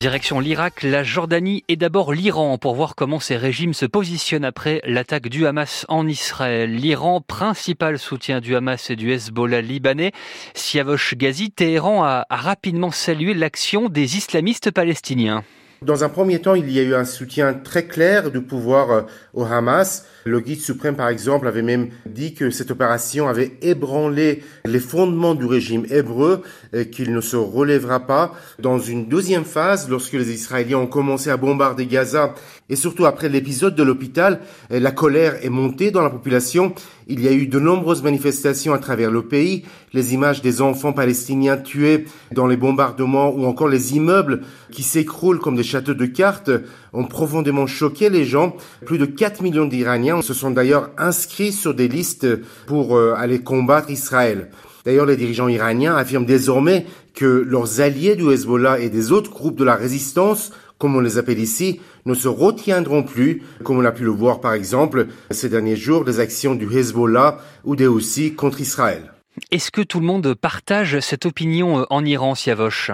Direction l'Irak, la Jordanie et d'abord l'Iran pour voir comment ces régimes se positionnent après l'attaque du Hamas en Israël. L'Iran, principal soutien du Hamas et du Hezbollah libanais, Siavosh Ghazi, Téhéran a rapidement salué l'action des islamistes palestiniens. Dans un premier temps, il y a eu un soutien très clair du pouvoir euh, au Hamas. Le guide suprême, par exemple, avait même dit que cette opération avait ébranlé les fondements du régime hébreu, et qu'il ne se relèvera pas. Dans une deuxième phase, lorsque les Israéliens ont commencé à bombarder Gaza, et surtout après l'épisode de l'hôpital, la colère est montée dans la population. Il y a eu de nombreuses manifestations à travers le pays. Les images des enfants palestiniens tués dans les bombardements ou encore les immeubles qui s'écroulent comme des châteaux de cartes ont profondément choqué les gens. Plus de 4 millions d'Iraniens se sont d'ailleurs inscrits sur des listes pour euh, aller combattre Israël. D'ailleurs, les dirigeants iraniens affirment désormais que leurs alliés du Hezbollah et des autres groupes de la résistance, comme on les appelle ici, ne se retiendront plus, comme on a pu le voir par exemple ces derniers jours des actions du Hezbollah ou des Houthis contre Israël. Est-ce que tout le monde partage cette opinion euh, en Iran, Siavosh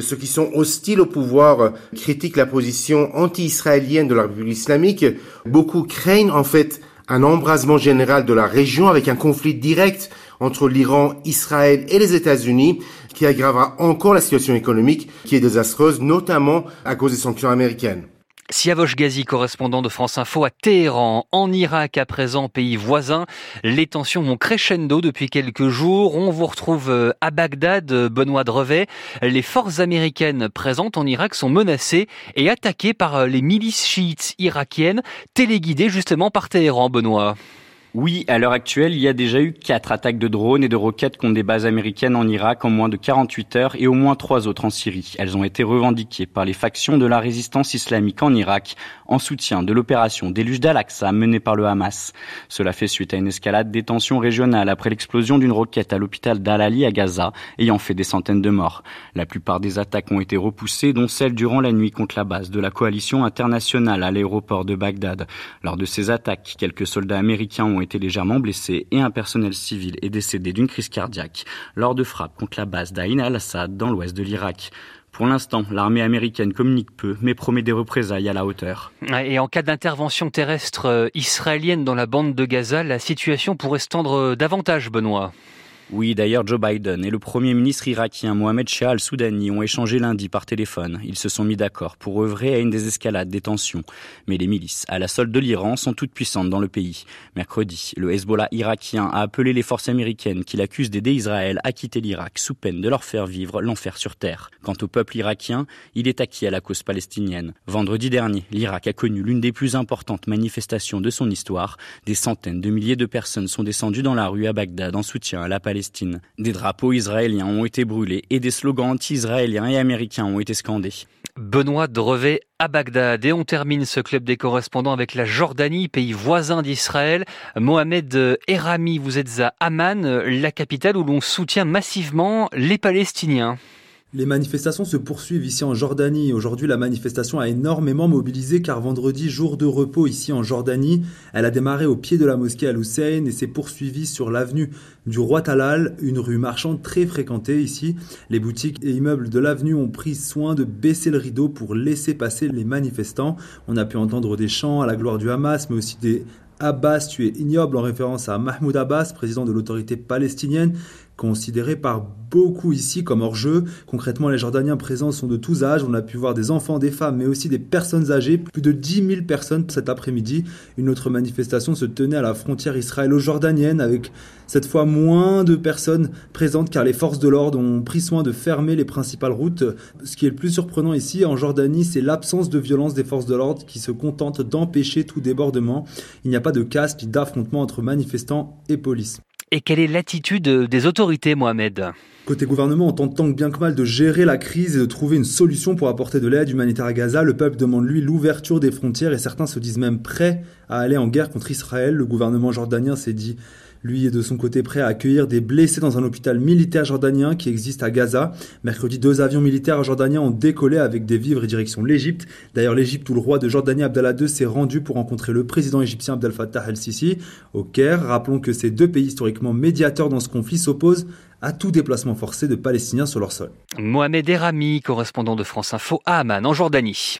ceux qui sont hostiles au pouvoir critiquent la position anti-israélienne de la République islamique. Beaucoup craignent en fait un embrasement général de la région avec un conflit direct entre l'Iran, Israël et les États-Unis qui aggravera encore la situation économique qui est désastreuse, notamment à cause des sanctions américaines. Siavosh Ghazi, correspondant de France Info à Téhéran, en Irak à présent, pays voisin. Les tensions vont crescendo depuis quelques jours. On vous retrouve euh, à Bagdad, euh, Benoît Drevet. Les forces américaines présentes en Irak sont menacées et attaquées par euh, les milices chiites irakiennes, téléguidées justement par Téhéran, Benoît. Oui, à l'heure actuelle, il y a déjà eu quatre attaques de drones et de roquettes contre des bases américaines en Irak en moins de 48 heures et au moins trois autres en Syrie. Elles ont été revendiquées par les factions de la résistance islamique en Irak en soutien de l'opération Déluge d'Al-Aqsa menée par le Hamas. Cela fait suite à une escalade des tensions régionales après l'explosion d'une roquette à l'hôpital d'Al-Ali à Gaza ayant fait des centaines de morts. La plupart des attaques ont été repoussées, dont celle durant la nuit contre la base de la coalition internationale à l'aéroport de Bagdad. Lors de ces attaques, quelques soldats américains ont été légèrement blessés et un personnel civil est décédé d'une crise cardiaque lors de frappes contre la base d'Ain al-Assad dans l'ouest de l'Irak. Pour l'instant, l'armée américaine communique peu, mais promet des représailles à la hauteur. Et en cas d'intervention terrestre euh, israélienne dans la bande de Gaza, la situation pourrait se tendre euh, davantage, Benoît. Oui, d'ailleurs, Joe Biden et le Premier ministre irakien Mohamed Shah al-Soudani ont échangé lundi par téléphone. Ils se sont mis d'accord pour œuvrer à une désescalade des tensions. Mais les milices, à la solde de l'Iran, sont toutes puissantes dans le pays. Mercredi, le Hezbollah irakien a appelé les forces américaines qui l'accusent d'aider Israël à quitter l'Irak sous peine de leur faire vivre l'enfer sur terre. Quant au peuple irakien, il est acquis à la cause palestinienne. Vendredi dernier, l'Irak a connu l'une des plus importantes manifestations de son histoire. Des centaines de milliers de personnes sont descendues dans la rue à Bagdad en soutien à la Palestine des drapeaux israéliens ont été brûlés et des slogans anti-israéliens et américains ont été scandés. Benoît Drevet à Bagdad. Et on termine ce club des correspondants avec la Jordanie, pays voisin d'Israël. Mohamed Erami, vous êtes à Amman, la capitale où l'on soutient massivement les Palestiniens. Les manifestations se poursuivent ici en Jordanie. Aujourd'hui, la manifestation a énormément mobilisé car vendredi, jour de repos ici en Jordanie, elle a démarré au pied de la mosquée Al-Hussein et s'est poursuivie sur l'avenue du Roi Talal, une rue marchande très fréquentée ici. Les boutiques et immeubles de l'avenue ont pris soin de baisser le rideau pour laisser passer les manifestants. On a pu entendre des chants à la gloire du Hamas, mais aussi des Abbas, tu es ignoble en référence à Mahmoud Abbas, président de l'autorité palestinienne, considéré par beaucoup ici comme hors-jeu. Concrètement, les Jordaniens présents sont de tous âges. On a pu voir des enfants, des femmes, mais aussi des personnes âgées. Plus de 10 000 personnes cet après-midi. Une autre manifestation se tenait à la frontière israélo-jordanienne avec cette fois moins de personnes présentes car les forces de l'ordre ont pris soin de fermer les principales routes. Ce qui est le plus surprenant ici en Jordanie, c'est l'absence de violence des forces de l'ordre qui se contentent d'empêcher tout débordement. Il n'y a pas de casse puis d'affrontement entre manifestants et police. Et quelle est l'attitude des autorités, Mohamed? Côté gouvernement, on tente tant bien que mal de gérer la crise et de trouver une solution pour apporter de l'aide humanitaire à Gaza. Le peuple demande lui l'ouverture des frontières et certains se disent même prêts à aller en guerre contre Israël. Le gouvernement jordanien s'est dit Lui est de son côté prêt à accueillir des blessés dans un hôpital militaire jordanien qui existe à Gaza. Mercredi, deux avions militaires jordaniens ont décollé avec des vivres et direction l'Égypte. D'ailleurs, l'Égypte où le roi de Jordanie Abdallah II s'est rendu pour rencontrer le président égyptien Abdel Fattah el-Sisi au Caire. Rappelons que ces deux pays historiquement médiateurs dans ce conflit s'opposent à tout déplacement forcé de Palestiniens sur leur sol. Mohamed Erami, correspondant de France Info à Amman en Jordanie.